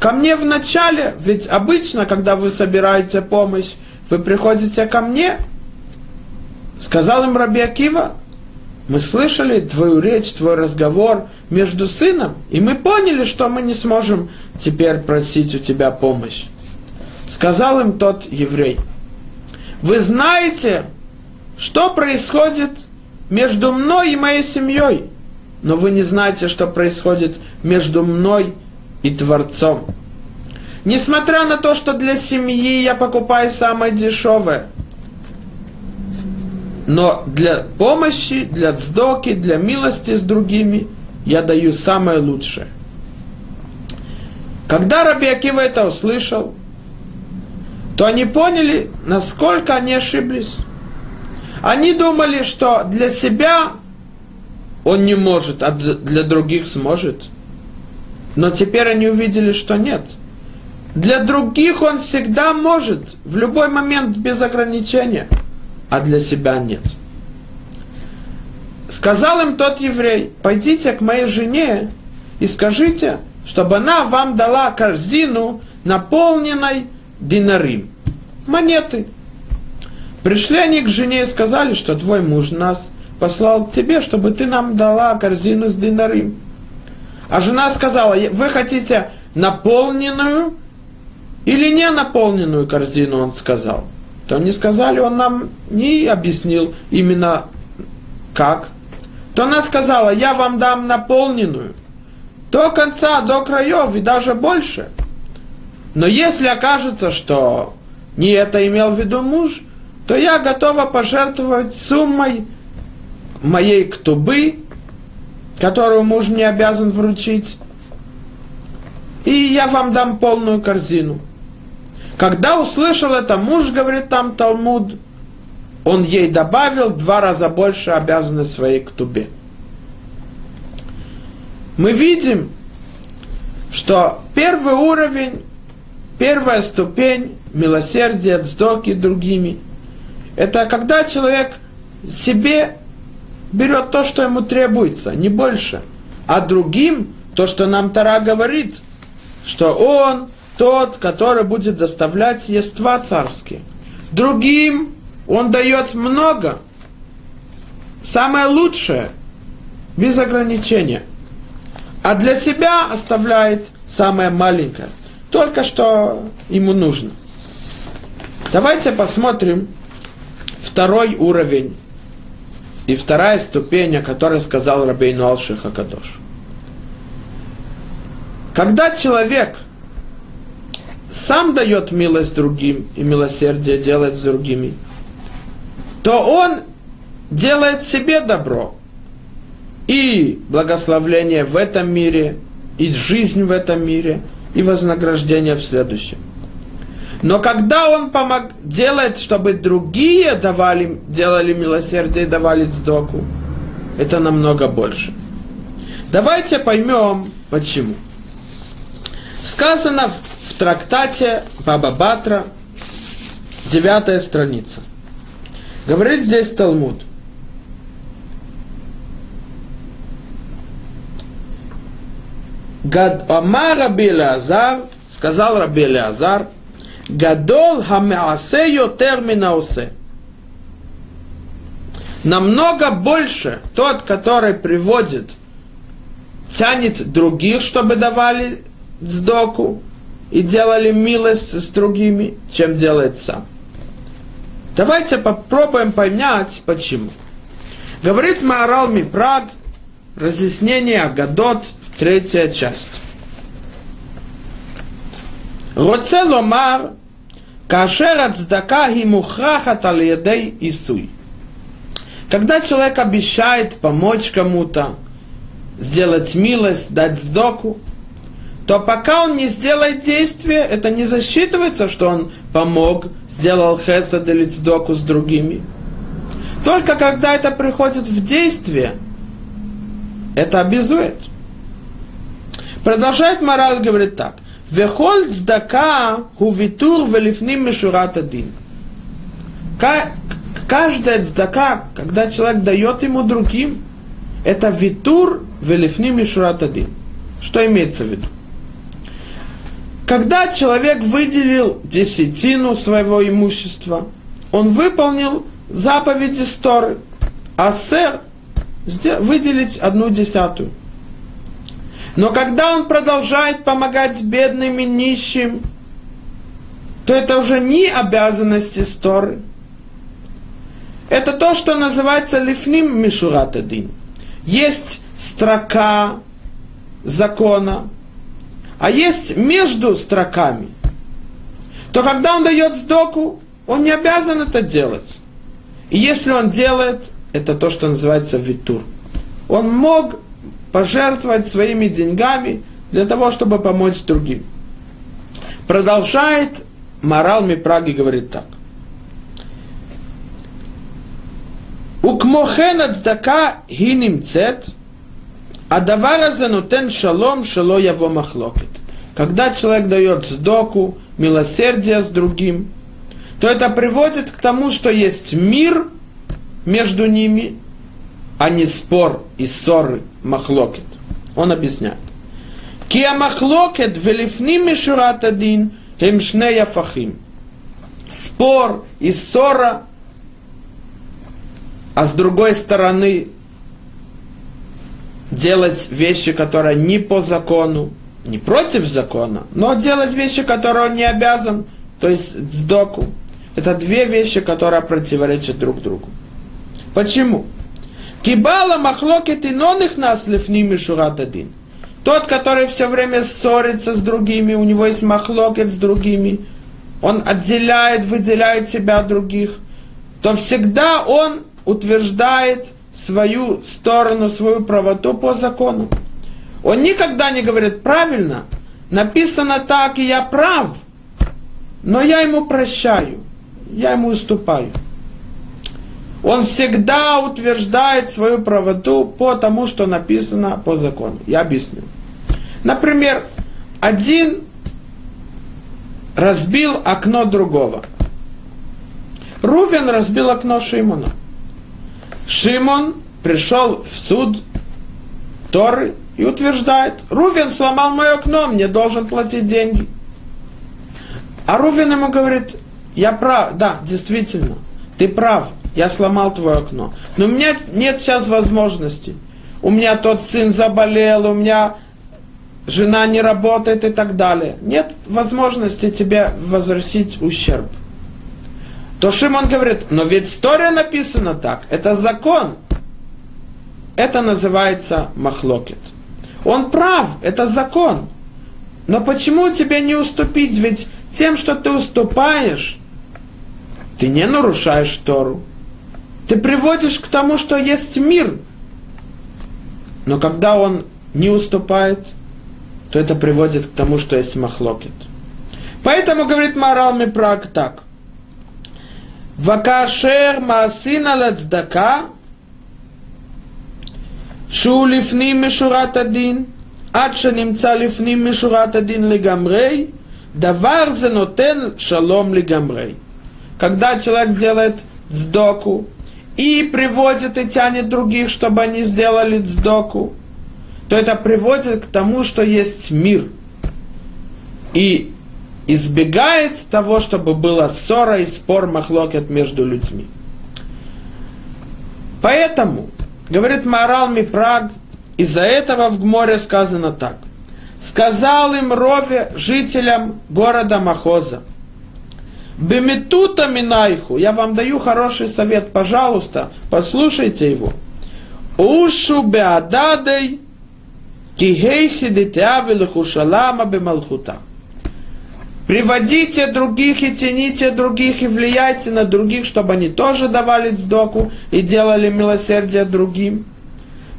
ко мне в начале, ведь обычно, когда вы собираете помощь, вы приходите ко мне. Сказал им Раби Акива, мы слышали твою речь, твой разговор между сыном, и мы поняли, что мы не сможем теперь просить у тебя помощь. Сказал им тот еврей, вы знаете, что происходит между мной и моей семьей, но вы не знаете, что происходит между мной и Творцом. Несмотря на то, что для семьи я покупаю самое дешевое, но для помощи, для цдоки, для милости с другими я даю самое лучшее. Когда Раби Акива это услышал, то они поняли, насколько они ошиблись. Они думали, что для себя он не может, а для других сможет – но теперь они увидели, что нет. Для других он всегда может, в любой момент без ограничения, а для себя нет. Сказал им тот еврей, пойдите к моей жене и скажите, чтобы она вам дала корзину, наполненной динарим, монеты. Пришли они к жене и сказали, что твой муж нас послал к тебе, чтобы ты нам дала корзину с динарим. А жена сказала, вы хотите наполненную или не наполненную корзину, он сказал. То не сказали, он нам не объяснил именно как. То она сказала, я вам дам наполненную до конца, до краев и даже больше. Но если окажется, что не это имел в виду муж, то я готова пожертвовать суммой моей ктубы, которую муж мне обязан вручить, и я вам дам полную корзину. Когда услышал это муж, говорит там Талмуд, он ей добавил два раза больше обязанностей своей ктубе. Мы видим, что первый уровень, первая ступень милосердия, сдоки другими, это когда человек себе берет то, что ему требуется, не больше, а другим то, что нам Тара говорит, что он тот, который будет доставлять ества царские. Другим он дает много, самое лучшее, без ограничения. А для себя оставляет самое маленькое, только что ему нужно. Давайте посмотрим второй уровень и вторая ступень, о которой сказал Рабейну Алших Акадош. Когда человек сам дает милость другим и милосердие делает с другими, то он делает себе добро. И благословление в этом мире, и жизнь в этом мире, и вознаграждение в следующем. Но когда он помог, делает, чтобы другие давали, делали милосердие и давали сдоку, это намного больше. Давайте поймем, почему. Сказано в, в трактате Баба Батра, девятая страница. Говорит здесь Талмуд. Гад Амар Раби Лазар, сказал Раби Лазар, Гадол хамеасе йотер минаусе. Намного больше тот, который приводит, тянет других, чтобы давали сдоку и делали милость с другими, чем делает сам. Давайте попробуем понять, почему. Говорит Маорал Мипраг, разъяснение Гадот, третья часть. רוצה לומר, כאשר הצדקה היא מוכרחת על ידי עיסוי. Когда человек обещает помочь кому-то, сделать милость, дать сдоку, то пока он не сделает действие, это не засчитывается, что он помог, сделал хесад или сдоку с другими. Только когда это приходит в действие, это обязует. Продолжает мораль, говорит так. Вехоль цдака хувитур велифним мишурат один. Каждая цдака, когда человек дает ему другим, это витур велифним мишурат один. Что имеется в виду? Когда человек выделил десятину своего имущества, он выполнил заповеди Сторы, а сэр выделить одну десятую. Но когда он продолжает помогать бедным и нищим, то это уже не обязанности Сторы. Это то, что называется лифним мишурат один. Есть строка закона, а есть между строками, то когда он дает сдоку, он не обязан это делать. И если он делает, это то, что называется витур. Он мог пожертвовать своими деньгами для того, чтобы помочь другим. Продолжает морал Мипраги говорит так. Укмохен цдака гиним цет – а давараза нутен шалом шало его махлокет. Когда человек дает сдоку, милосердие с другим, то это приводит к тому, что есть мир между ними, а не спор и ссоры махлокет. Он объясняет. Кия а махлокет велифними шурат один эм хемшнея фахим. Спор и ссора, а с другой стороны делать вещи, которые не по закону, не против закона, но делать вещи, которые он не обязан, то есть сдоку. Это две вещи, которые противоречат друг другу. Почему? Кибала махлокет и их нас лифними шурат один. Тот, который все время ссорится с другими, у него есть махлокет с другими, он отделяет, выделяет себя от других, то всегда он утверждает свою сторону, свою правоту по закону. Он никогда не говорит правильно, написано так, и я прав, но я ему прощаю, я ему уступаю. Он всегда утверждает свою правоту по тому, что написано по закону. Я объясню. Например, один разбил окно другого. Рувен разбил окно Шимона. Шимон пришел в суд Торы и утверждает, Рувен сломал мое окно, мне должен платить деньги. А Рувен ему говорит, я прав, да, действительно, ты прав, я сломал твое окно. Но у меня нет сейчас возможности. У меня тот сын заболел, у меня жена не работает и так далее. Нет возможности тебе возвратить ущерб то Шимон говорит, но ведь история написана так, это закон. Это называется махлокет. Он прав, это закон. Но почему тебе не уступить? Ведь тем, что ты уступаешь, ты не нарушаешь Тору. Ты приводишь к тому, что есть мир. Но когда он не уступает, то это приводит к тому, что есть махлокет. Поэтому говорит Марал Мипрак так. וכאשר מעשין על הצדקה, שהוא לפנים משורת הדין, עד שנמצא לפנים משורת הדין לגמרי, דבר זה נותן шалом легамрей. Когда человек делает сдоку и приводит и тянет других, чтобы они сделали сдоку, то это приводит к тому, что есть мир. И избегает того, чтобы была ссора и спор махлокет между людьми. Поэтому, говорит Марал Мипраг, из-за этого в Гморе сказано так. Сказал им Рове, жителям города Махоза, Беметута Минайху, я вам даю хороший совет, пожалуйста, послушайте его. Ушу беададей, кихейхи дитявилиху шалама бемалхута. Приводите других и тяните других и влияйте на других, чтобы они тоже давали сдоку и делали милосердие другим.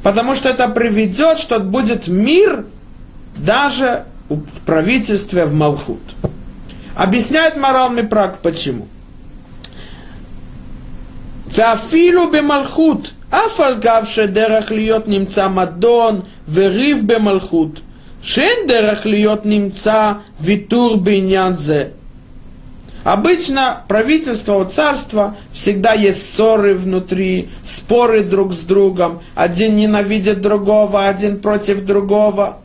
Потому что это приведет, что будет мир даже в правительстве в Малхут. Объясняет Марал Мипрак почему. Вафилу бемалхут, афальгавше дерах льет немца мадон, верив бемалхут – Шендерах льет немца витур бенянзе. Обычно правительство, царства всегда есть ссоры внутри, споры друг с другом. Один ненавидит другого, один против другого.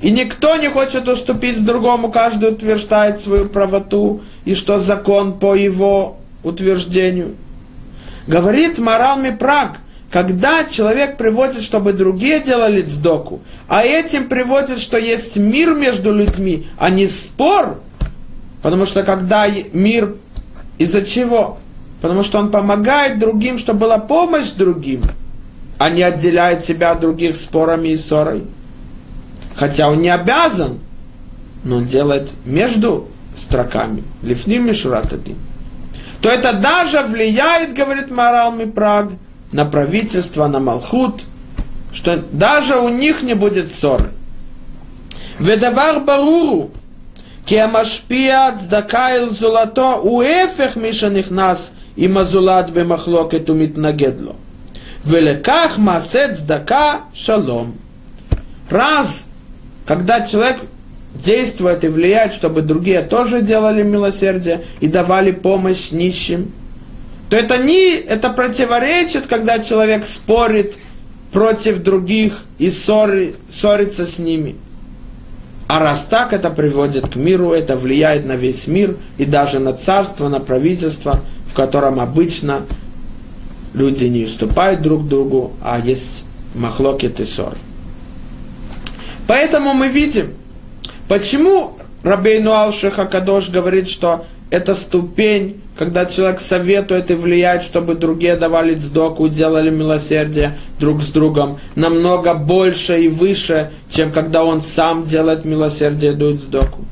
И никто не хочет уступить другому, каждый утверждает свою правоту и что закон по его утверждению. Говорит Марал Мипраг, когда человек приводит, чтобы другие делали цдоку, а этим приводит, что есть мир между людьми, а не спор, потому что когда мир из-за чего? Потому что он помогает другим, чтобы была помощь другим, а не отделяет себя от других спорами и ссорой. Хотя он не обязан, но он делает между строками. Лифним Мишурат один. То это даже влияет, говорит Марал Мипраг, на правительство, на Малхут, что даже у них не будет ссор. Ведавар баруру, кемашпиат сдакайл золото, уэфех мишаных нас и мазулат бемахлокет умит нагедло. Велеках масет сдака шалом. Раз, когда человек действует и влияет, чтобы другие тоже делали милосердие и давали помощь нищим – то это не, это противоречит, когда человек спорит против других и ссори, ссорится с ними. А раз так, это приводит к миру, это влияет на весь мир и даже на царство, на правительство, в котором обычно люди не уступают друг другу, а есть Махлокет и ссор. Поэтому мы видим, почему Рабейну Алшиха Кадош говорит, что это ступень, когда человек советует и влияет, чтобы другие давали цдоку, делали милосердие друг с другом, намного больше и выше, чем когда он сам делает милосердие и дует цдоку.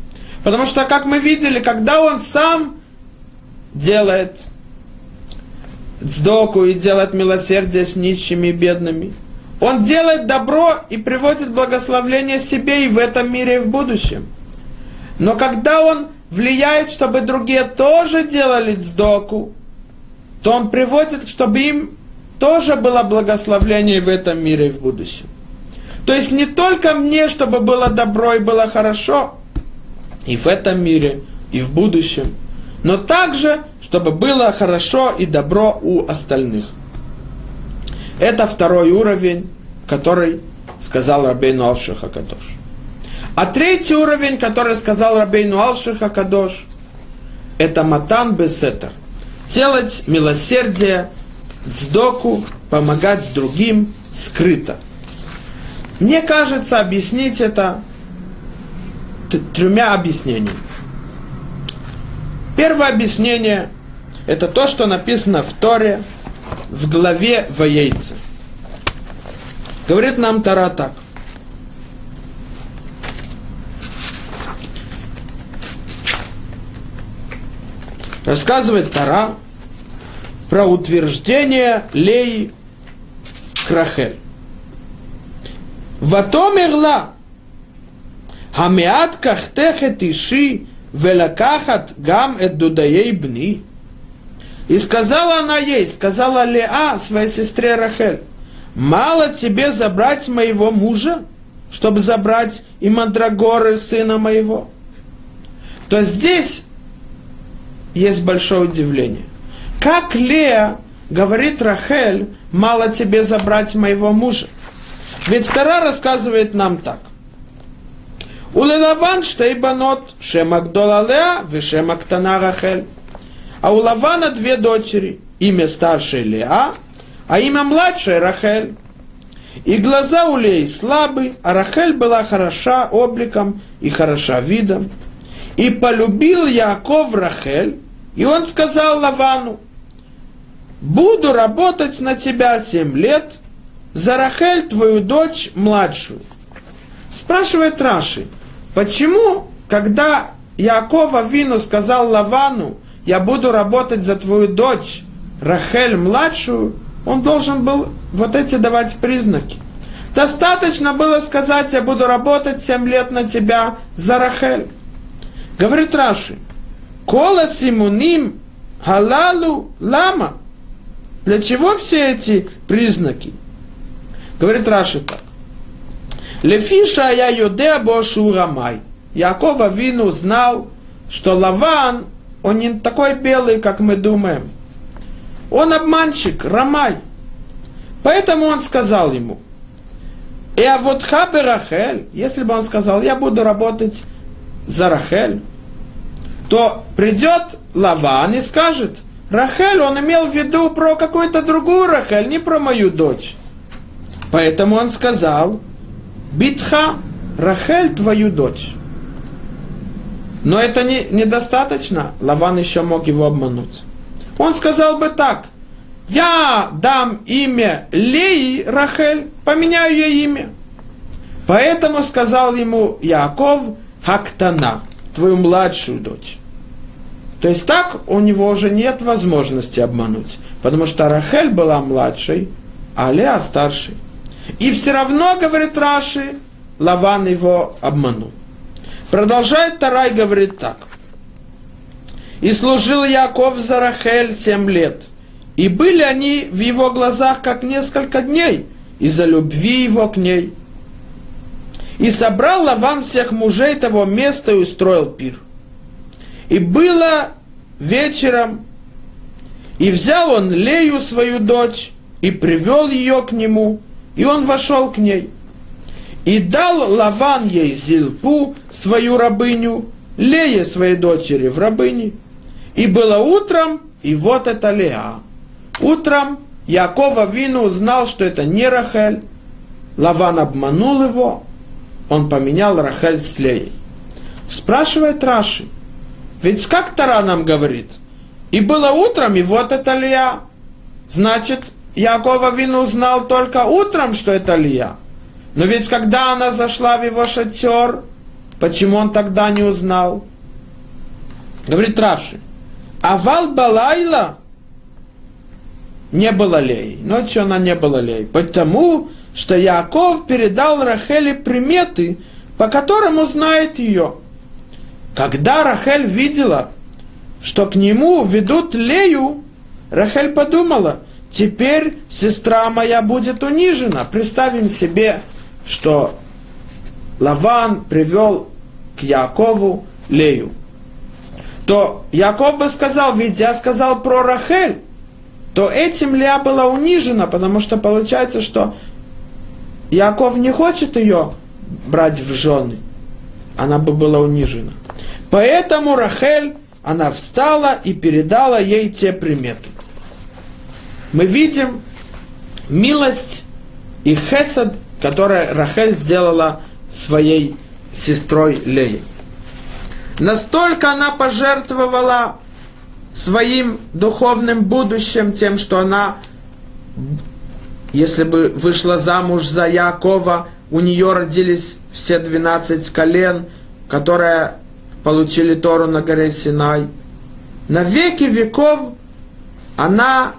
Потому что, как мы видели, когда он сам делает цдоку и делает милосердие с нищими и бедными, он делает добро и приводит благословление себе и в этом мире, и в будущем. Но когда он влияет, чтобы другие тоже делали цдоку, то он приводит, чтобы им тоже было благословление в этом мире и в будущем. То есть не только мне, чтобы было добро и было хорошо, и в этом мире, и в будущем, но также, чтобы было хорошо и добро у остальных. Это второй уровень, который сказал Рабейну Алшиха Кадош. А третий уровень, который сказал Рабейну Алшиха Кадош, это матан бесетер. Делать милосердие, сдоку, помогать другим скрыто. Мне кажется, объяснить это тремя объяснениями. Первое объяснение – это то, что написано в Торе, в главе Воейца. Говорит нам Тара так. Рассказывает Тара про утверждение Леи Крахель. Ватомерла Хамиат кахтехет иши велакахат гам эт дудаей бни. И сказала она ей, сказала Леа своей сестре Рахель, мало тебе забрать моего мужа, чтобы забрать и мандрагоры сына моего. То здесь есть большое удивление. Как Лея говорит Рахель, мало тебе забрать моего мужа? Ведь Тара рассказывает нам так. У Лаван штейбанот, шема гдола Леа, вешема ктана Рахель. А у Лавана две дочери, имя старшей Леа, а имя младшей Рахель. И глаза у Леи слабы, а Рахель была хороша обликом и хороша видом. И полюбил Яков Рахель, и он сказал Лавану, буду работать на тебя семь лет, за Рахель, твою дочь младшую. Спрашивает Раши, почему, когда Якова Вину сказал Лавану, я буду работать за твою дочь, Рахель младшую, он должен был вот эти давать признаки. Достаточно было сказать, я буду работать семь лет на тебя за Рахель. Говорит Раши, Кола симуним халалу лама. Для чего все эти признаки? Говорит Раши так. Лефиша я юдеа бошу рамай. Якова Вину знал, что Лаван, он не такой белый, как мы думаем. Он обманщик, рамай. Поэтому он сказал ему, и а вот хабе Рахель, если бы он сказал, я буду работать за Рахель, то придет Лаван и скажет, Рахель, он имел в виду про какую-то другую Рахель, не про мою дочь. Поэтому он сказал, Битха, Рахель, твою дочь. Но это не, недостаточно. Лаван еще мог его обмануть. Он сказал бы так, я дам имя Леи Рахель, поменяю ей имя. Поэтому сказал ему Яков Хактана, твою младшую дочь. То есть так у него уже нет возможности обмануть, потому что Рахель была младшей, а Леа старшей. И все равно, говорит Раши, Лаван его обманул. Продолжает Тарай, говорит так. И служил Яков за Рахель семь лет. И были они в его глазах как несколько дней из-за любви его к ней. И собрал Лаван всех мужей того места и устроил пир. И было вечером, и взял он Лею, свою дочь, и привел ее к нему, и он вошел к ней. И дал Лаван ей Зилпу, свою рабыню, Лее, своей дочери, в рабыни. И было утром, и вот это Леа. Утром Якова Вину узнал, что это не Рахель, Лаван обманул его, он поменял Рахель с Леей. Спрашивает Раши, ведь как Тара нам говорит, и было утром, и вот это Лия. Значит, Якова Вину узнал только утром, что это Лия. Но ведь когда она зашла в его шатер, почему он тогда не узнал? Говорит Раши, Авал Балайла не было Лей. Ночью она не была Лей. Потому что Яков передал Рахеле приметы, по которым узнает ее. Когда Рахель видела, что к нему ведут Лею, Рахель подумала, теперь сестра моя будет унижена. Представим себе, что Лаван привел к Якову Лею. То Яков бы сказал, ведь я сказал про Рахель, то этим Леа была унижена, потому что получается, что Яков не хочет ее брать в жены. Она бы была унижена. Поэтому Рахель, она встала и передала ей те приметы. Мы видим милость и хесад, которую Рахель сделала своей сестрой Леей. Настолько она пожертвовала своим духовным будущим тем, что она, если бы вышла замуж за Якова, у нее родились все 12 колен, которые получили Тору на горе Синай. На веки веков она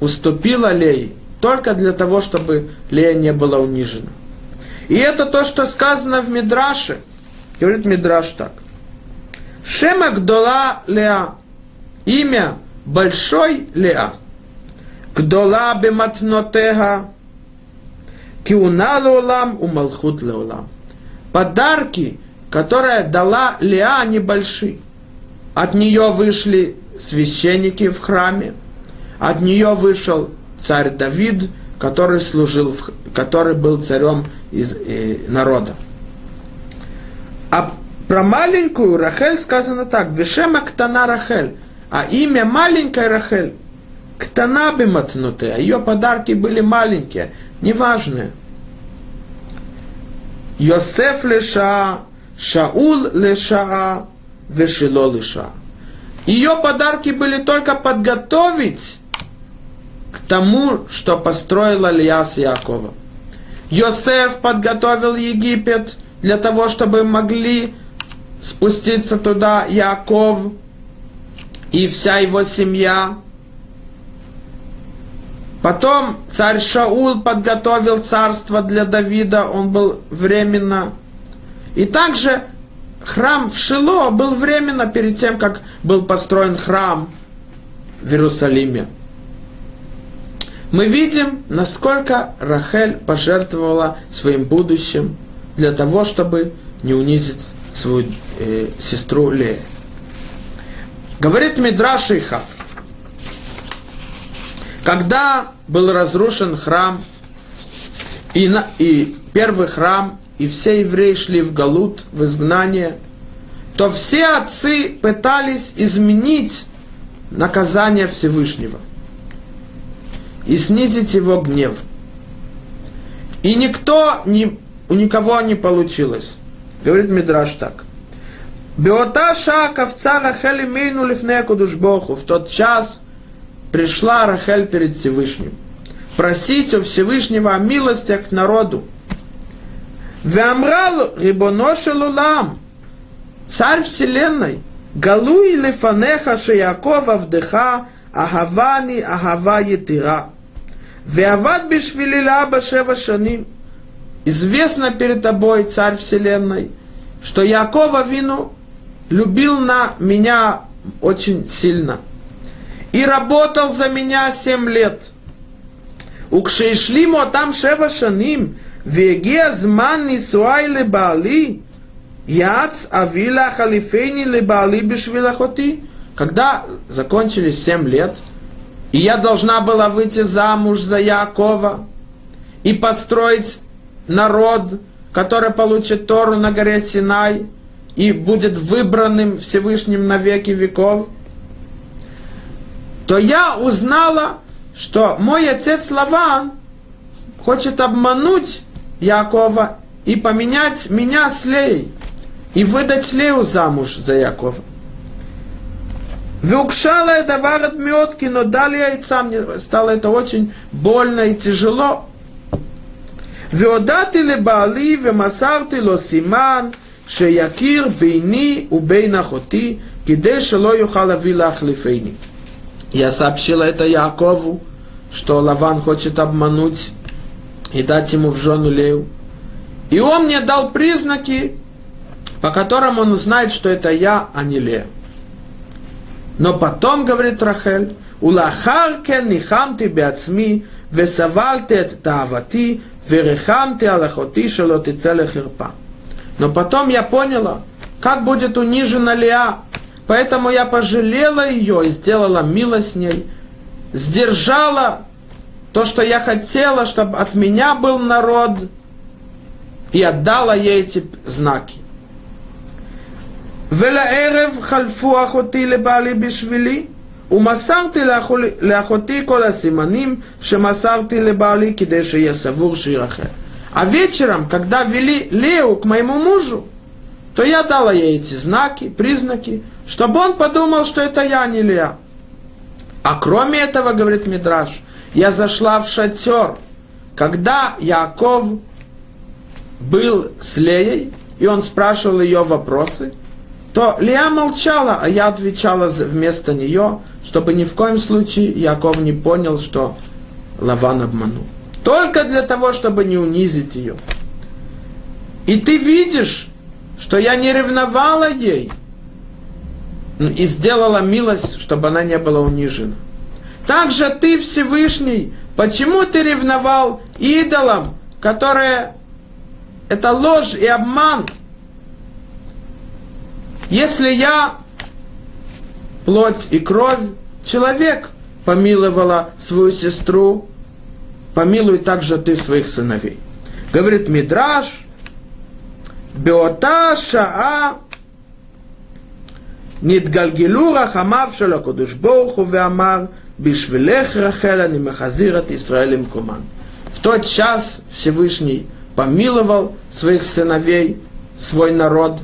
уступила Лее, только для того, чтобы Лея не была унижена. И это то, что сказано в Мидраше. Говорит Мидраш так. Шема Гдола Леа имя большой Леа. Гдола бематнотега, киуна леолам, умалхут леолам. Подарки, которые дала Леа, они большие. От нее вышли священники в храме, от нее вышел царь Давид, который служил, который был царем из э, народа. А про маленькую Рахель сказано так, Вишема Ктана Рахель, а имя маленькой Рахель, Ктанаби матнуты, а ее подарки были маленькие, неважные. Йосеф леша, Шаул леша, Вешило леша. Ее подарки были только подготовить к тому, что построила Лия с Якова. Йосеф подготовил Египет для того, чтобы могли спуститься туда Яков и вся его семья. Потом царь Шаул подготовил царство для Давида, он был временно. И также храм в Шило был временно перед тем, как был построен храм в Иерусалиме. Мы видим, насколько Рахель пожертвовала своим будущим для того, чтобы не унизить свою э, сестру Лея. Говорит Мидраш Иха, когда был разрушен храм, и, на, и первый храм, и все евреи шли в Галут, в изгнание, то все отцы пытались изменить наказание Всевышнего и снизить его гнев. И никто, ни, у никого не получилось. Говорит Мидраш так. Беота шака в Рахель имейну лифне Богу. В тот час пришла Рахель перед Всевышним. Просить у Всевышнего о милостях к народу. Веамрал рибоношел. Царь вселенной. Галуй Лифанеха шияков авдыха агавани агава етира. Веават бешвилила башева шаним. Известно перед тобой, царь вселенной, что Якова вину любил на меня очень сильно. И работал за меня семь лет. Укшейшлимо там шева шаним – Вегия зман нисуай лебали, яц авила халифейни лебали бешвилахоти. Когда закончились семь лет, и я должна была выйти замуж за Якова и построить народ, который получит Тору на горе Синай и будет выбранным Всевышним на веки веков, то я узнала, что мой отец Лаван хочет обмануть Якова и поменять меня с Леей и выдать Лею замуж за Якова. Веукшала это варат метки, но далее яйца мне стало это очень больно и тяжело. Веодати ли бали, вемасарти ло симан, шеякир бейни убейн ахоти, киде шело юхала вилахлифейни. Я сообщила это Якову, что Лаван хочет обмануть и дать ему в жену Лею. И он мне дал признаки, по которым он узнает, что это я, а не Лея. Но потом, говорит Рахель, Улахарке нихамти беацми, весавалте от тавати, верехамти алахоти шалоти целехирпа. Но потом я поняла, как будет унижена Лея, Поэтому я пожалела ее и сделала милость с ней, сдержала то, что я хотела, чтобы от меня был народ, и отдала ей эти знаки. ולערב חלפו אחותי לבעלי בשבילי, ומסרתי לאחותי כל הסימנים שמסרתי לבעלי כדי שיהיה סבור שירחל. А вечером, когда вели Леу к моему мужу, то я дала ей эти знаки, признаки, чтобы он подумал, что это я, не Леа. А кроме этого, говорит Мидраш, я зашла в шатер, когда Яков был с Леей, и он спрашивал ее вопросы, то Леа молчала, а я отвечала вместо нее, чтобы ни в коем случае Яков не понял, что Лаван обманул. Только для того, чтобы не унизить ее. И ты видишь, что я не ревновала ей, и сделала милость, чтобы она не была унижена. Также ты, Всевышний, почему ты ревновал идолам, которые это ложь и обман? Если я, плоть и кровь, человек, помиловала свою сестру, помилуй также ты своих сыновей. Говорит Мидраш, Беота Шаа, Нидгальгилура Хамавшала Кудышбоху Веамар, Бишвелех Рахеля не махазират Израилем Куман. В тот час Всевышний помиловал своих сыновей, свой народ,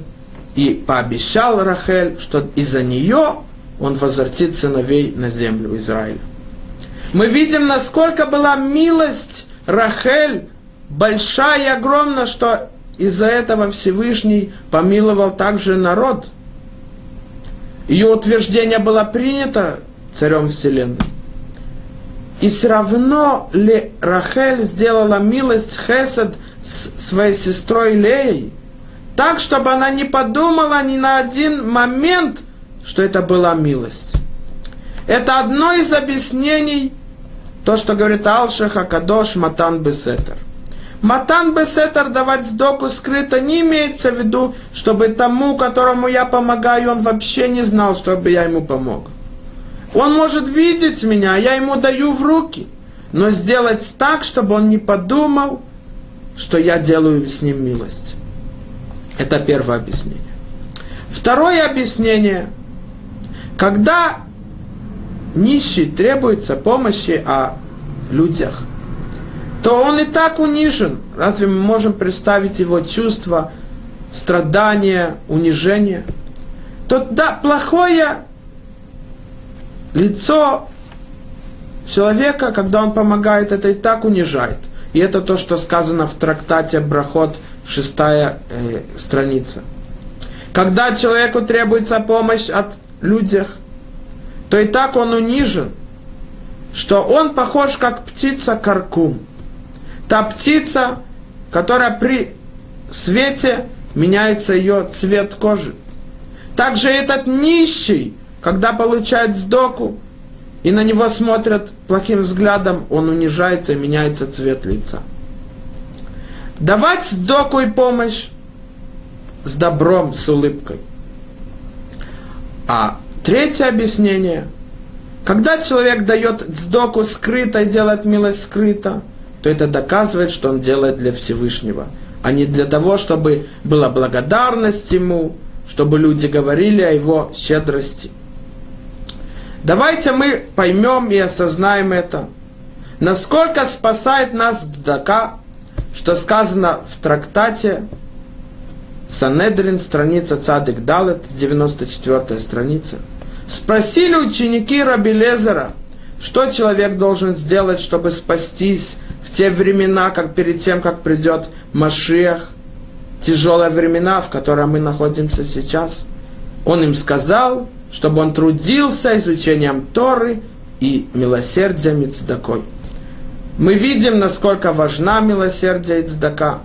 и пообещал Рахель, что из-за нее он возвратит сыновей на землю Израиля. Мы видим, насколько была милость Рахель большая и огромная, что из-за этого Всевышний помиловал также народ. Ее утверждение было принято царем Вселенной. И все равно ли Рахель сделала милость Хесед с своей сестрой Леей, так, чтобы она не подумала ни на один момент, что это была милость. Это одно из объяснений, то, что говорит Алшаха Кадош Матан Бесетер. Матан Бесетер давать сдоку скрыто не имеется в виду, чтобы тому, которому я помогаю, он вообще не знал, чтобы я ему помог. Он может видеть меня, а я ему даю в руки. Но сделать так, чтобы он не подумал, что я делаю с ним милость. Это первое объяснение. Второе объяснение. Когда нищий требуется помощи о людях – то он и так унижен. Разве мы можем представить его чувство страдания, унижения? То да, плохое лицо человека, когда он помогает, это и так унижает. И это то, что сказано в трактате Брахот, шестая э, страница. Когда человеку требуется помощь от людях, то и так он унижен, что он похож как птица каркум та птица, которая при свете меняется ее цвет кожи. Также этот нищий, когда получает сдоку, и на него смотрят плохим взглядом, он унижается и меняется цвет лица. Давать сдоку и помощь с добром, с улыбкой. А третье объяснение, когда человек дает сдоку скрыто и делает милость скрыто – то это доказывает, что он делает для Всевышнего, а не для того, чтобы была благодарность ему, чтобы люди говорили о его щедрости. Давайте мы поймем и осознаем это. Насколько спасает нас Дака, что сказано в трактате Санедрин, страница Цадык Далет, 94 страница. Спросили ученики Раби Лезера, что человек должен сделать, чтобы спастись в те времена, как перед тем, как придет Машиах, тяжелые времена, в которых мы находимся сейчас. Он им сказал, чтобы он трудился изучением Торы и милосердием и цдакой. Мы видим, насколько важна милосердие и цдака.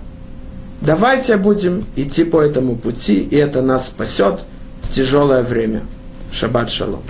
Давайте будем идти по этому пути, и это нас спасет в тяжелое время. Шаббат шалом.